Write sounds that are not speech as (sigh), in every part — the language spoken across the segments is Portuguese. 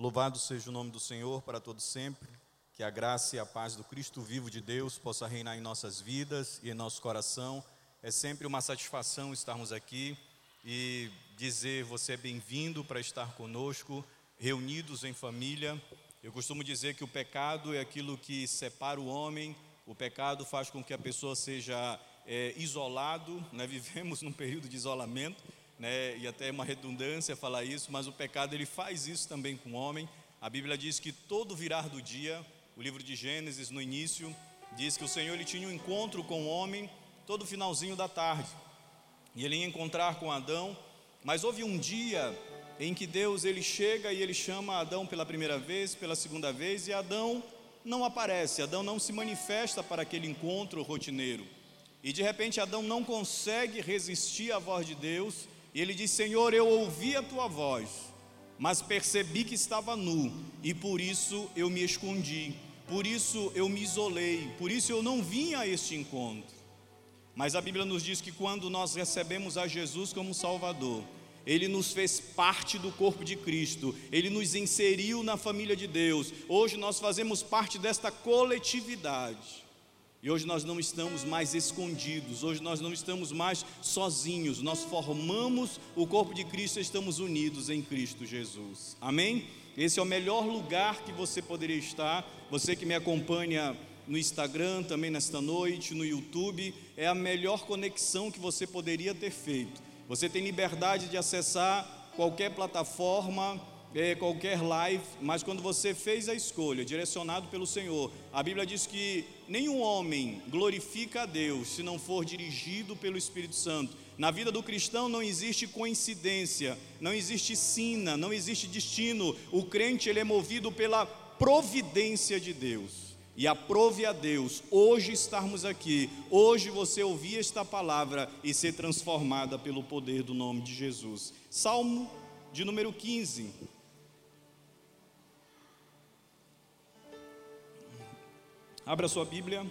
Louvado seja o nome do Senhor para todos sempre. Que a graça e a paz do Cristo vivo de Deus possa reinar em nossas vidas e em nosso coração. É sempre uma satisfação estarmos aqui e dizer você é bem-vindo para estar conosco, reunidos em família. Eu costumo dizer que o pecado é aquilo que separa o homem, o pecado faz com que a pessoa seja é, isolado, né? (laughs) vivemos num período de isolamento, né? e até é uma redundância falar isso, mas o pecado ele faz isso também com o homem. A Bíblia diz que todo virar do dia, o livro de Gênesis no início, diz que o Senhor ele tinha um encontro com o homem todo finalzinho da tarde, e ele ia encontrar com Adão, mas houve um dia em que Deus ele chega e ele chama Adão pela primeira vez, pela segunda vez, e Adão não aparece, Adão não se manifesta para aquele encontro rotineiro. E de repente Adão não consegue resistir à voz de Deus, e ele diz: Senhor, eu ouvi a tua voz, mas percebi que estava nu, e por isso eu me escondi, por isso eu me isolei, por isso eu não vim a este encontro. Mas a Bíblia nos diz que quando nós recebemos a Jesus como Salvador, Ele nos fez parte do corpo de Cristo, Ele nos inseriu na família de Deus. Hoje nós fazemos parte desta coletividade. E hoje nós não estamos mais escondidos, hoje nós não estamos mais sozinhos, nós formamos o corpo de Cristo e estamos unidos em Cristo Jesus. Amém? Esse é o melhor lugar que você poderia estar. Você que me acompanha no Instagram também nesta noite, no YouTube, é a melhor conexão que você poderia ter feito. Você tem liberdade de acessar qualquer plataforma, qualquer live, mas quando você fez a escolha, direcionado pelo Senhor, a Bíblia diz que nenhum homem glorifica a Deus se não for dirigido pelo Espírito Santo. Na vida do cristão não existe coincidência, não existe sina, não existe destino. O crente ele é movido pela providência de Deus e aprove a Deus hoje estarmos aqui, hoje você ouvir esta palavra e ser transformada pelo poder do nome de Jesus. Salmo de número 15. Abra sua Bíblia,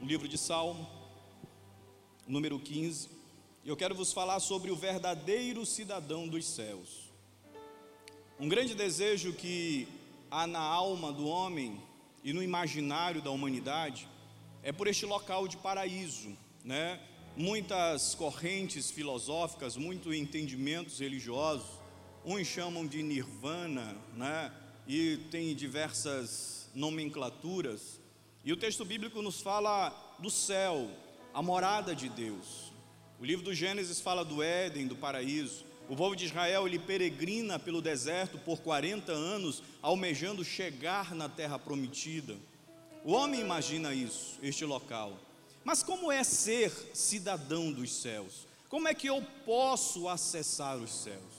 o livro de Salmo, número 15. Eu quero vos falar sobre o verdadeiro cidadão dos céus. Um grande desejo que há na alma do homem e no imaginário da humanidade é por este local de paraíso, né? Muitas correntes filosóficas, muitos entendimentos religiosos, uns chamam de nirvana, né? E tem diversas nomenclaturas. E o texto bíblico nos fala do céu, a morada de Deus. O livro do Gênesis fala do Éden, do paraíso. O povo de Israel ele peregrina pelo deserto por 40 anos, almejando chegar na terra prometida. O homem imagina isso, este local. Mas como é ser cidadão dos céus? Como é que eu posso acessar os céus?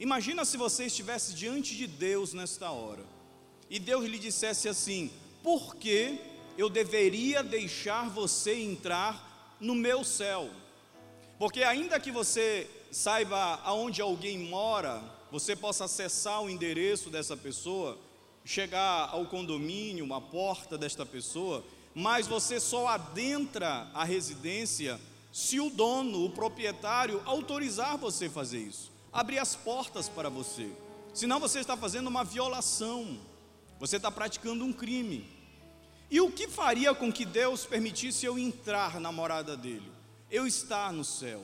Imagina se você estivesse diante de Deus nesta hora e Deus lhe dissesse assim: por que eu deveria deixar você entrar no meu céu? Porque ainda que você saiba aonde alguém mora, você possa acessar o endereço dessa pessoa, chegar ao condomínio, a porta desta pessoa, mas você só adentra a residência se o dono, o proprietário, autorizar você a fazer isso, abrir as portas para você. Senão você está fazendo uma violação, você está praticando um crime. E o que faria com que Deus permitisse eu entrar na morada dele? Eu estar no céu.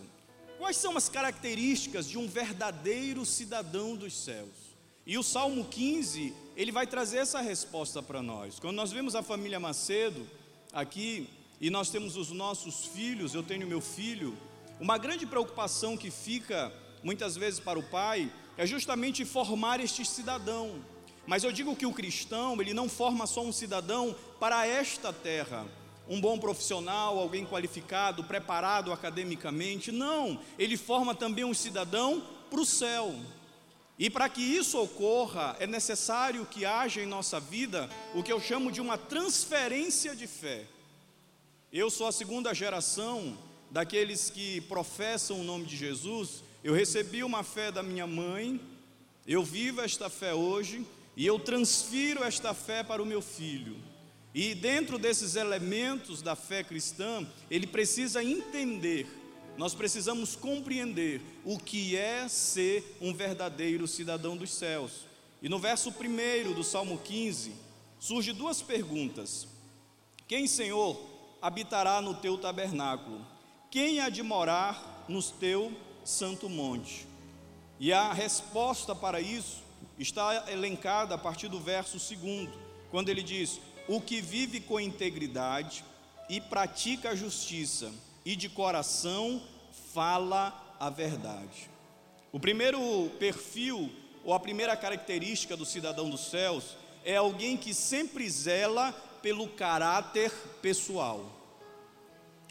Quais são as características de um verdadeiro cidadão dos céus? E o Salmo 15, ele vai trazer essa resposta para nós. Quando nós vemos a família Macedo aqui, e nós temos os nossos filhos, eu tenho meu filho, uma grande preocupação que fica muitas vezes para o pai é justamente formar este cidadão. Mas eu digo que o cristão, ele não forma só um cidadão para esta terra, um bom profissional, alguém qualificado, preparado academicamente. Não, ele forma também um cidadão para o céu. E para que isso ocorra, é necessário que haja em nossa vida o que eu chamo de uma transferência de fé. Eu sou a segunda geração daqueles que professam o nome de Jesus. Eu recebi uma fé da minha mãe, eu vivo esta fé hoje e eu transfiro esta fé para o meu filho. E dentro desses elementos da fé cristã, ele precisa entender, nós precisamos compreender o que é ser um verdadeiro cidadão dos céus. E no verso 1 do Salmo 15, surge duas perguntas: Quem, Senhor, habitará no teu tabernáculo? Quem há de morar no teu santo monte? E a resposta para isso está elencada a partir do verso 2, quando ele diz: O que vive com integridade e pratica a justiça, e de coração fala a verdade. O primeiro perfil, ou a primeira característica do cidadão dos céus, é alguém que sempre zela pelo caráter pessoal.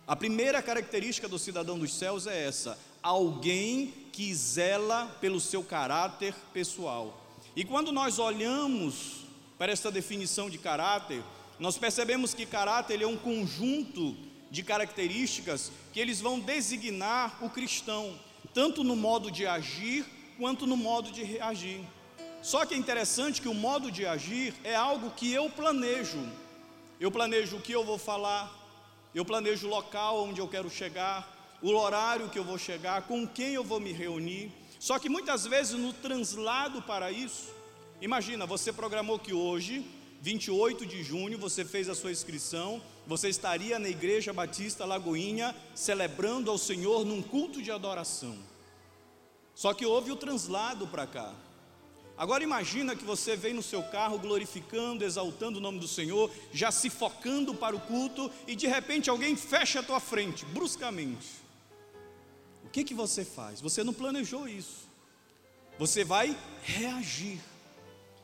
A primeira característica do cidadão dos céus é essa: alguém que zela pelo seu caráter pessoal. E quando nós olhamos para esta definição de caráter, nós percebemos que caráter é um conjunto de características que eles vão designar o cristão tanto no modo de agir quanto no modo de reagir. Só que é interessante que o modo de agir é algo que eu planejo. Eu planejo o que eu vou falar, eu planejo o local onde eu quero chegar, o horário que eu vou chegar, com quem eu vou me reunir. Só que muitas vezes no translado para isso, imagina, você programou que hoje, 28 de junho, você fez a sua inscrição, você estaria na Igreja Batista Lagoinha celebrando ao Senhor num culto de adoração. Só que houve o translado para cá. Agora imagina que você vem no seu carro glorificando, exaltando o nome do Senhor, já se focando para o culto e de repente alguém fecha a tua frente, bruscamente. Que que você faz? Você não planejou isso. Você vai reagir.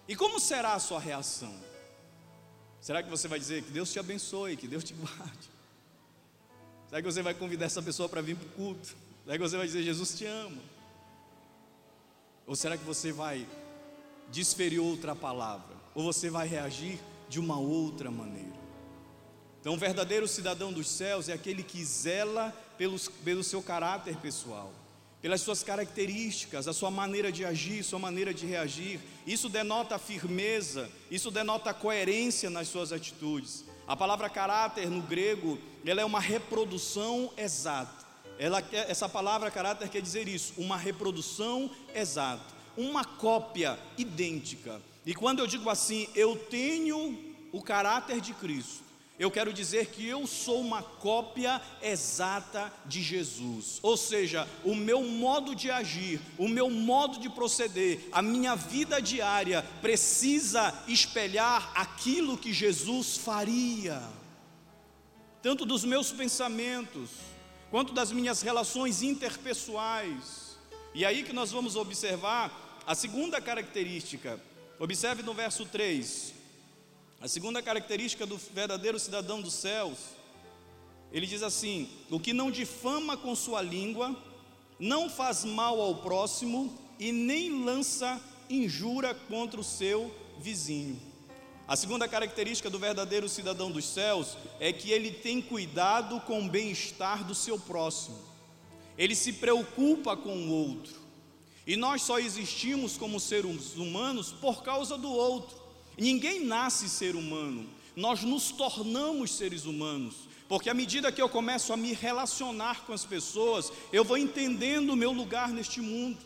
E como será a sua reação? Será que você vai dizer que Deus te abençoe, que Deus te guarde? Será que você vai convidar essa pessoa para vir para o culto? Será que você vai dizer Jesus te ama? Ou será que você vai desferir outra palavra? Ou você vai reagir de uma outra maneira? Então, o verdadeiro cidadão dos céus é aquele que zela pelos, pelo seu caráter pessoal pelas suas características, a sua maneira de agir, sua maneira de reagir. Isso denota firmeza, isso denota coerência nas suas atitudes. A palavra caráter no grego, ela é uma reprodução exata. Ela, essa palavra caráter quer dizer isso, uma reprodução exata, uma cópia idêntica. E quando eu digo assim, eu tenho o caráter de Cristo, eu quero dizer que eu sou uma cópia exata de Jesus. Ou seja, o meu modo de agir, o meu modo de proceder, a minha vida diária precisa espelhar aquilo que Jesus faria. Tanto dos meus pensamentos, quanto das minhas relações interpessoais. E aí que nós vamos observar a segunda característica. Observe no verso 3: a segunda característica do verdadeiro cidadão dos céus, ele diz assim: o que não difama com sua língua, não faz mal ao próximo e nem lança injúria contra o seu vizinho. A segunda característica do verdadeiro cidadão dos céus é que ele tem cuidado com o bem-estar do seu próximo, ele se preocupa com o outro, e nós só existimos como seres humanos por causa do outro. Ninguém nasce ser humano, nós nos tornamos seres humanos, porque à medida que eu começo a me relacionar com as pessoas, eu vou entendendo o meu lugar neste mundo,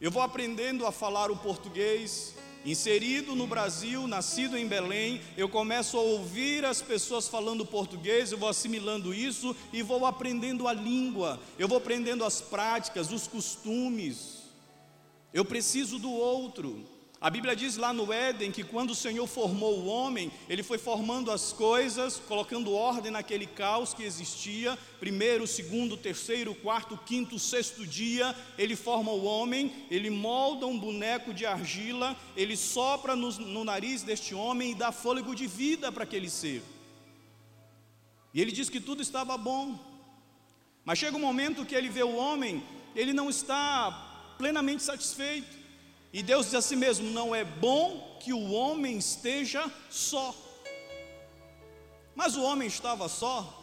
eu vou aprendendo a falar o português. Inserido no Brasil, nascido em Belém, eu começo a ouvir as pessoas falando português, eu vou assimilando isso e vou aprendendo a língua, eu vou aprendendo as práticas, os costumes. Eu preciso do outro. A Bíblia diz lá no Éden que quando o Senhor formou o homem, ele foi formando as coisas, colocando ordem naquele caos que existia. Primeiro, segundo, terceiro, quarto, quinto, sexto dia, ele forma o homem, ele molda um boneco de argila, ele sopra no, no nariz deste homem e dá fôlego de vida para aquele ser. E ele diz que tudo estava bom. Mas chega um momento que ele vê o homem, ele não está plenamente satisfeito. E Deus diz a si mesmo: não é bom que o homem esteja só. Mas o homem estava só?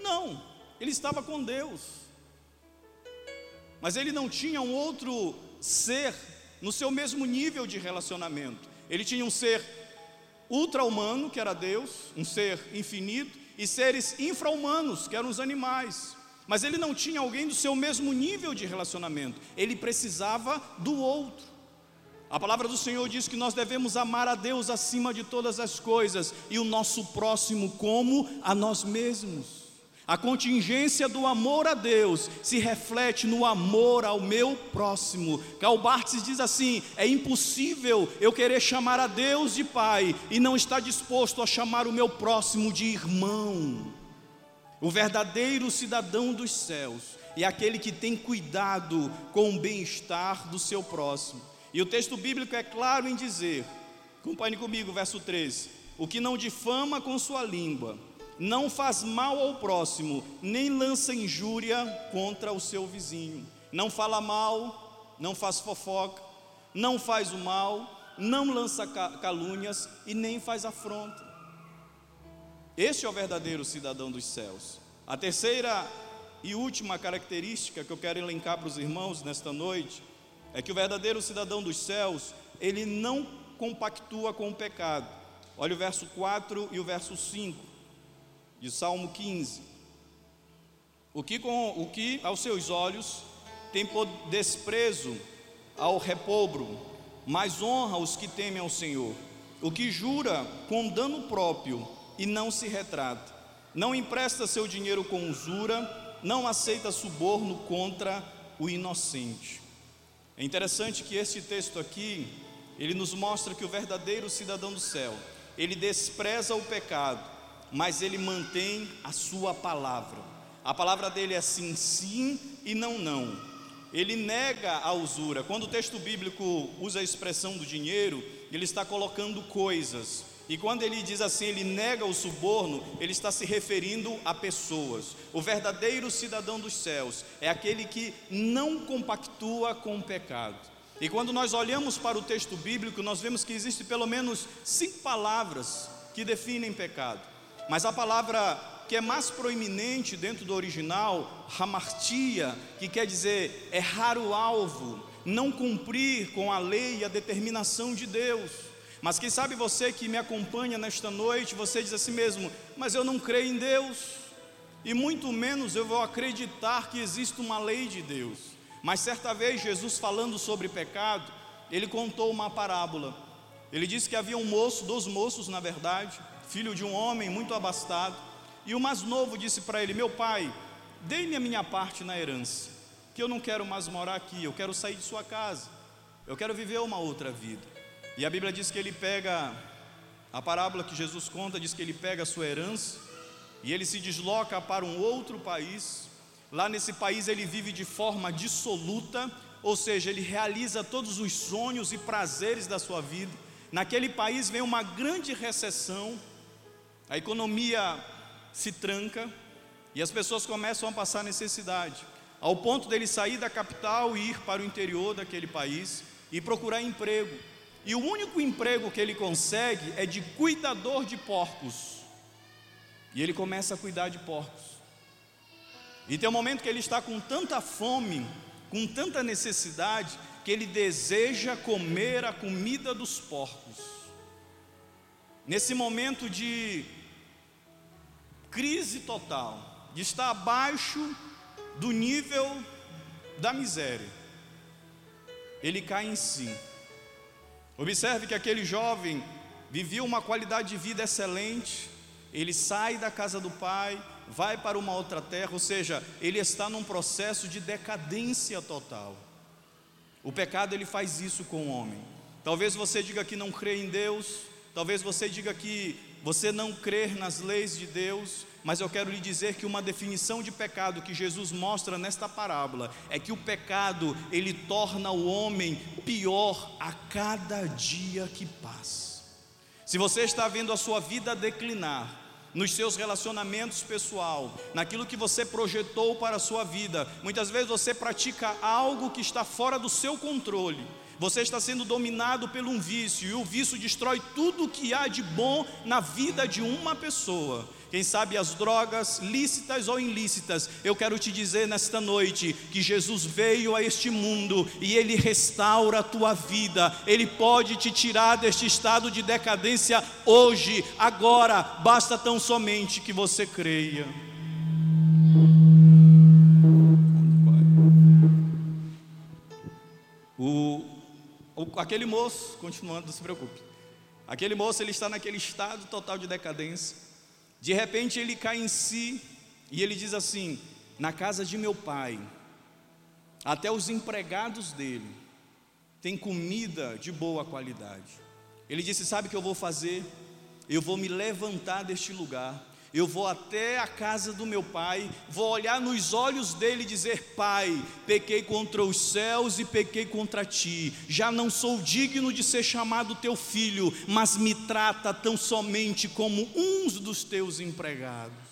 Não, ele estava com Deus. Mas ele não tinha um outro ser no seu mesmo nível de relacionamento. Ele tinha um ser ultra-humano, que era Deus, um ser infinito, e seres infra-humanos, que eram os animais. Mas ele não tinha alguém do seu mesmo nível de relacionamento. Ele precisava do outro. A palavra do Senhor diz que nós devemos amar a Deus acima de todas as coisas e o nosso próximo como a nós mesmos. A contingência do amor a Deus se reflete no amor ao meu próximo. Karl Barthes diz assim: é impossível eu querer chamar a Deus de Pai e não estar disposto a chamar o meu próximo de irmão. O verdadeiro cidadão dos céus é aquele que tem cuidado com o bem-estar do seu próximo. E o texto bíblico é claro em dizer, acompanhe comigo, verso 13: o que não difama com sua língua não faz mal ao próximo, nem lança injúria contra o seu vizinho. Não fala mal, não faz fofoca, não faz o mal, não lança calúnias e nem faz afronta. Este é o verdadeiro cidadão dos céus. A terceira e última característica que eu quero elencar para os irmãos nesta noite é que o verdadeiro cidadão dos céus, ele não compactua com o pecado. Olha o verso 4 e o verso 5 de Salmo 15. O que, com, o que aos seus olhos tem desprezo ao repobro, mas honra os que temem ao Senhor. O que jura com dano próprio e não se retrata, não empresta seu dinheiro com usura, não aceita suborno contra o inocente. É interessante que este texto aqui, ele nos mostra que o verdadeiro cidadão do céu, ele despreza o pecado, mas ele mantém a sua palavra. A palavra dele é sim, sim e não, não. Ele nega a usura. Quando o texto bíblico usa a expressão do dinheiro, ele está colocando coisas. E quando ele diz assim, ele nega o suborno, ele está se referindo a pessoas. O verdadeiro cidadão dos céus é aquele que não compactua com o pecado. E quando nós olhamos para o texto bíblico, nós vemos que existe pelo menos cinco palavras que definem pecado. Mas a palavra que é mais proeminente dentro do original, hamartia, que quer dizer errar o alvo, não cumprir com a lei e a determinação de Deus. Mas quem sabe você que me acompanha nesta noite, você diz assim mesmo: Mas eu não creio em Deus, e muito menos eu vou acreditar que existe uma lei de Deus. Mas certa vez, Jesus falando sobre pecado, ele contou uma parábola. Ele disse que havia um moço, dois moços na verdade, filho de um homem muito abastado, e o mais novo disse para ele: Meu pai, dê-me a minha parte na herança, que eu não quero mais morar aqui, eu quero sair de sua casa, eu quero viver uma outra vida. E a Bíblia diz que ele pega, a parábola que Jesus conta diz que ele pega a sua herança e ele se desloca para um outro país. Lá nesse país ele vive de forma dissoluta, ou seja, ele realiza todos os sonhos e prazeres da sua vida. Naquele país vem uma grande recessão, a economia se tranca e as pessoas começam a passar necessidade, ao ponto dele sair da capital e ir para o interior daquele país e procurar emprego. E o único emprego que ele consegue é de cuidador de porcos. E ele começa a cuidar de porcos. E tem um momento que ele está com tanta fome, com tanta necessidade, que ele deseja comer a comida dos porcos. Nesse momento de crise total, de estar abaixo do nível da miséria. Ele cai em si. Observe que aquele jovem vivia uma qualidade de vida excelente, ele sai da casa do pai, vai para uma outra terra, ou seja, ele está num processo de decadência total. O pecado ele faz isso com o homem. Talvez você diga que não crê em Deus, talvez você diga que você não crer nas leis de Deus, mas eu quero lhe dizer que uma definição de pecado que Jesus mostra nesta parábola é que o pecado ele torna o homem pior a cada dia que passa. Se você está vendo a sua vida declinar, nos seus relacionamentos pessoal, naquilo que você projetou para a sua vida. Muitas vezes você pratica algo que está fora do seu controle. Você está sendo dominado por um vício e o vício destrói tudo que há de bom na vida de uma pessoa. Quem sabe as drogas, lícitas ou ilícitas, eu quero te dizer nesta noite que Jesus veio a este mundo e ele restaura a tua vida. Ele pode te tirar deste estado de decadência hoje, agora, basta tão somente que você creia. O aquele moço, continuando, não se preocupe. Aquele moço ele está naquele estado total de decadência. De repente ele cai em si e ele diz assim: Na casa de meu pai, até os empregados dele têm comida de boa qualidade. Ele disse: Sabe o que eu vou fazer? Eu vou me levantar deste lugar eu vou até a casa do meu pai, vou olhar nos olhos dele e dizer: Pai, pequei contra os céus e pequei contra ti, já não sou digno de ser chamado teu filho, mas me trata tão somente como uns dos teus empregados.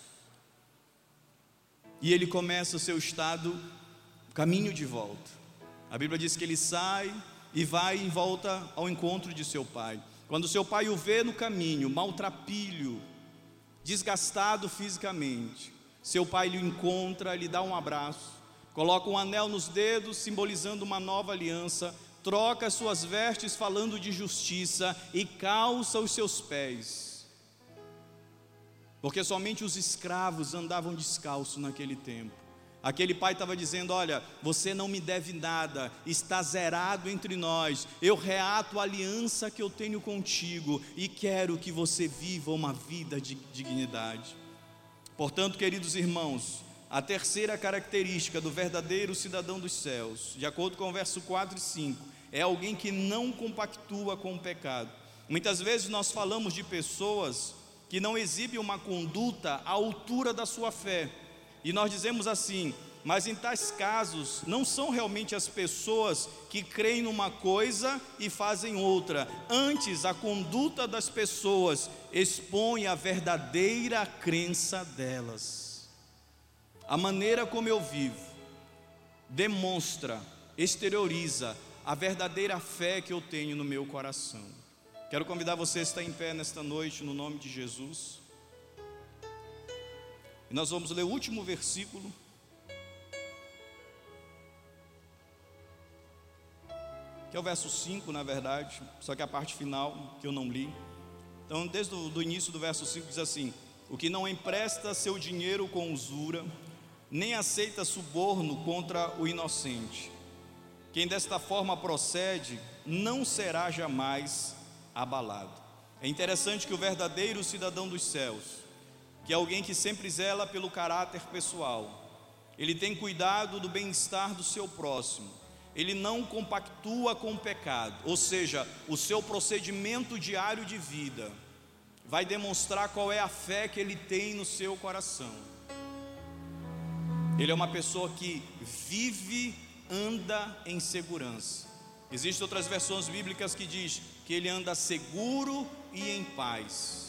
E ele começa o seu estado, caminho de volta. A Bíblia diz que ele sai e vai em volta ao encontro de seu pai. Quando seu pai o vê no caminho, maltrapilho, desgastado fisicamente. Seu pai lhe encontra, lhe dá um abraço, coloca um anel nos dedos, simbolizando uma nova aliança, troca suas vestes, falando de justiça, e calça os seus pés. Porque somente os escravos andavam descalços naquele tempo. Aquele pai estava dizendo: Olha, você não me deve nada, está zerado entre nós. Eu reato a aliança que eu tenho contigo e quero que você viva uma vida de dignidade. Portanto, queridos irmãos, a terceira característica do verdadeiro cidadão dos céus, de acordo com o verso 4 e 5, é alguém que não compactua com o pecado. Muitas vezes nós falamos de pessoas que não exibem uma conduta à altura da sua fé e nós dizemos assim: mas em tais casos, não são realmente as pessoas que creem numa coisa e fazem outra. Antes, a conduta das pessoas expõe a verdadeira crença delas. A maneira como eu vivo demonstra, exterioriza a verdadeira fé que eu tenho no meu coração. Quero convidar você a estar em pé nesta noite, no nome de Jesus. E nós vamos ler o último versículo. Que é o verso 5, na verdade, só que a parte final que eu não li. Então, desde o início do verso 5 diz assim: O que não empresta seu dinheiro com usura, nem aceita suborno contra o inocente. Quem desta forma procede, não será jamais abalado. É interessante que o verdadeiro cidadão dos céus, que é alguém que sempre zela pelo caráter pessoal. Ele tem cuidado do bem-estar do seu próximo. Ele não compactua com o pecado, ou seja, o seu procedimento diário de vida vai demonstrar qual é a fé que ele tem no seu coração. Ele é uma pessoa que vive, anda em segurança. Existem outras versões bíblicas que diz que ele anda seguro e em paz.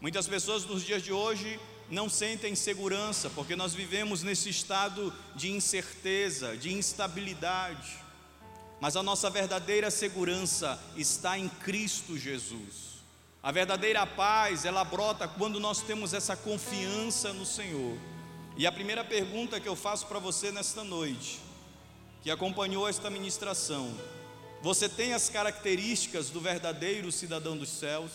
Muitas pessoas nos dias de hoje não sentem segurança, porque nós vivemos nesse estado de incerteza, de instabilidade. Mas a nossa verdadeira segurança está em Cristo Jesus. A verdadeira paz, ela brota quando nós temos essa confiança no Senhor. E a primeira pergunta que eu faço para você nesta noite, que acompanhou esta ministração, você tem as características do verdadeiro cidadão dos céus?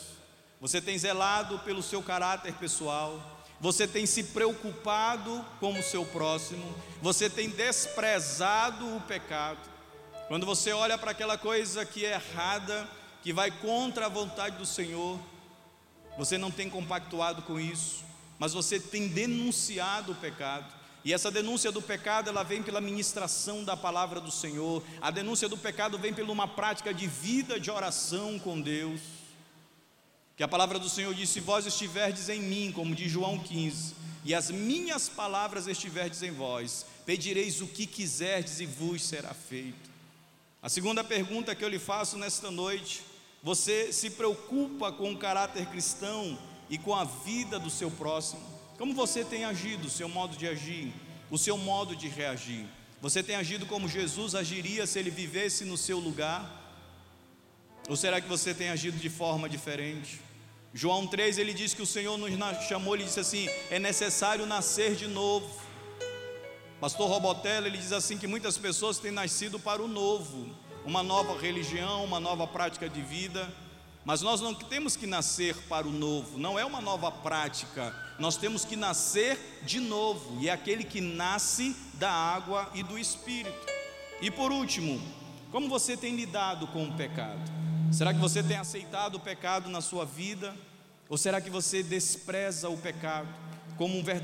Você tem zelado pelo seu caráter pessoal, você tem se preocupado com o seu próximo, você tem desprezado o pecado. Quando você olha para aquela coisa que é errada, que vai contra a vontade do Senhor, você não tem compactuado com isso, mas você tem denunciado o pecado. E essa denúncia do pecado, ela vem pela ministração da palavra do Senhor. A denúncia do pecado vem por uma prática de vida de oração com Deus. Que a palavra do Senhor diz: Se vós estiverdes em mim, como diz João 15, e as minhas palavras estiverdes em vós, pedireis o que quiserdes e vos será feito. A segunda pergunta que eu lhe faço nesta noite: você se preocupa com o caráter cristão e com a vida do seu próximo? Como você tem agido, o seu modo de agir, o seu modo de reagir? Você tem agido como Jesus agiria se ele vivesse no seu lugar? Ou será que você tem agido de forma diferente? João 3 ele diz que o Senhor nos chamou, ele disse assim: é necessário nascer de novo. Pastor Robotella ele diz assim que muitas pessoas têm nascido para o novo, uma nova religião, uma nova prática de vida. Mas nós não temos que nascer para o novo, não é uma nova prática, nós temos que nascer de novo, e é aquele que nasce da água e do Espírito. E por último, Como você tem lidado com o pecado? Será que você tem aceitado o pecado na sua vida? Ou será que você despreza o pecado como um verdadeiro